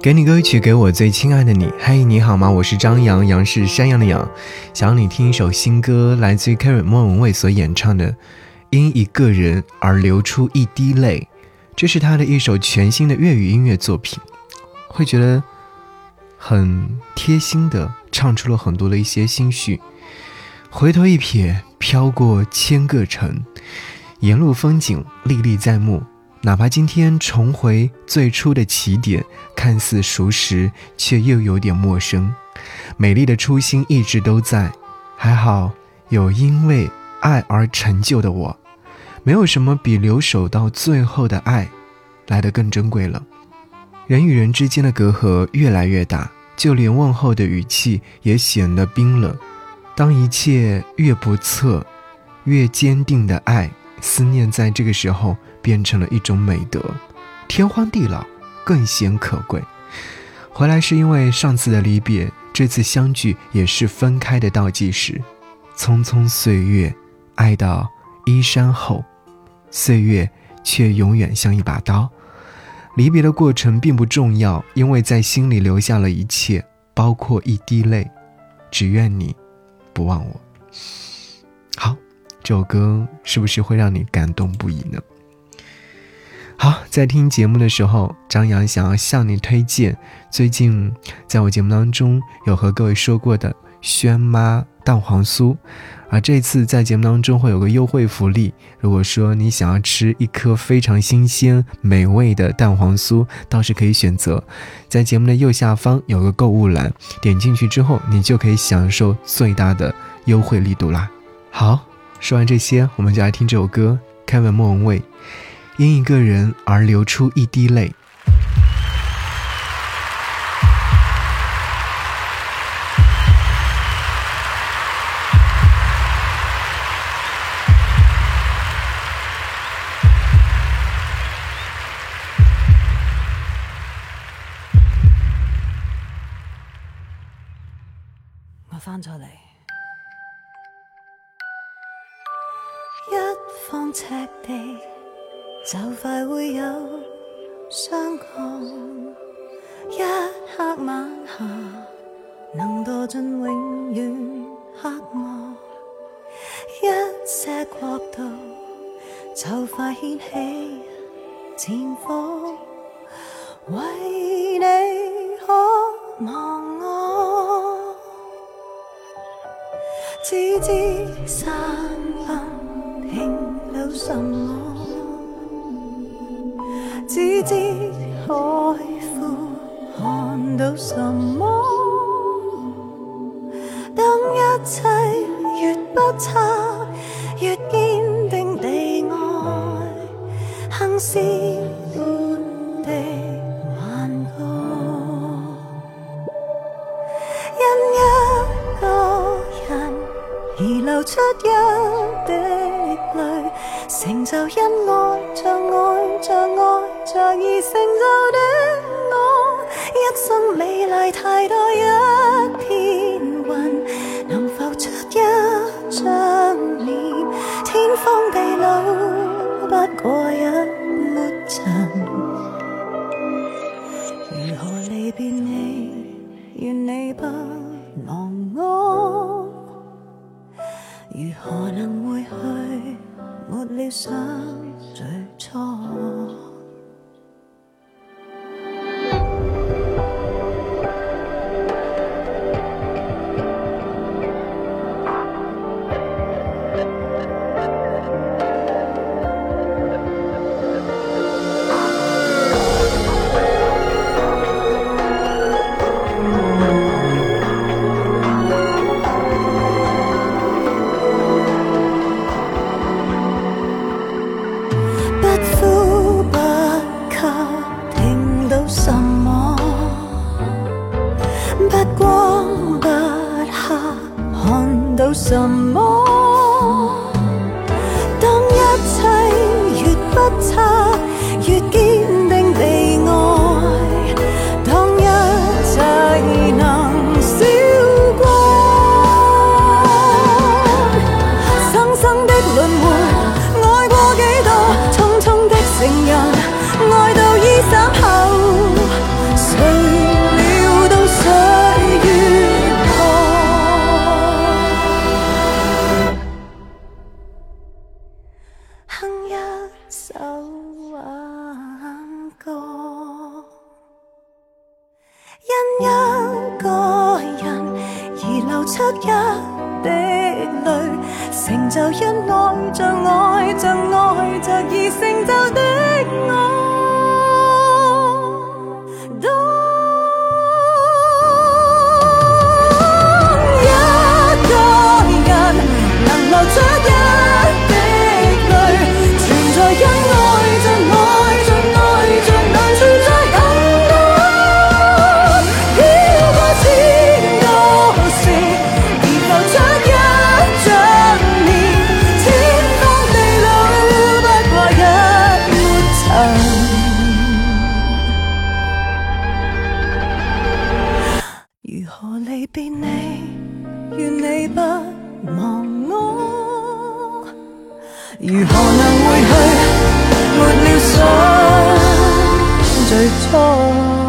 给你歌曲，给我最亲爱的你。嘿，你好吗？我是张扬，杨是山羊的羊。想要你听一首新歌，来自于 Karen 莫文蔚所演唱的《因一个人而流出一滴泪》，这是他的一首全新的粤语音乐作品。会觉得很贴心的唱出了很多的一些心绪。回头一瞥，飘过千个城，沿路风景历历在目。哪怕今天重回最初的起点，看似熟识，却又有点陌生。美丽的初心一直都在，还好有因为爱而成就的我。没有什么比留守到最后的爱来得更珍贵了。人与人之间的隔阂越来越大，就连问候的语气也显得冰冷。当一切越不测，越坚定的爱，思念在这个时候。变成了一种美德，天荒地老更显可贵。回来是因为上次的离别，这次相聚也是分开的倒计时。匆匆岁月，爱到衣衫后，岁月却永远像一把刀。离别的过程并不重要，因为在心里留下了一切，包括一滴泪。只愿你不忘我。好，这首歌是不是会让你感动不已呢？好，在听节目的时候，张扬想要向你推荐最近在我节目当中有和各位说过的轩妈蛋黄酥，而这次在节目当中会有个优惠福利，如果说你想要吃一颗非常新鲜美味的蛋黄酥，倒是可以选择在节目的右下方有个购物栏，点进去之后，你就可以享受最大的优惠力度啦。好，说完这些，我们就来听这首歌，凯文莫文蔚。因一个人而流出一滴泪。我翻咗嚟，一方赤地。就快会有相抗，一刻晚霞能躲进永远黑幕，一些国度就快掀起战火，为你可忘我，只知山只知海阔看到什么？当一切越不差，越坚定地爱，行尸般的幻觉。因一个人而流出一滴，成就因爱像爱像爱。像而成就的我，一生美丽太多，一片云能浮出一张脸，天荒地老不过一抹尘。如何离别你？愿你不忘我。如何能回去？没了想最初。一滴泪，成就因爱着爱着爱着而成就的爱。如何能回去？没了想最初。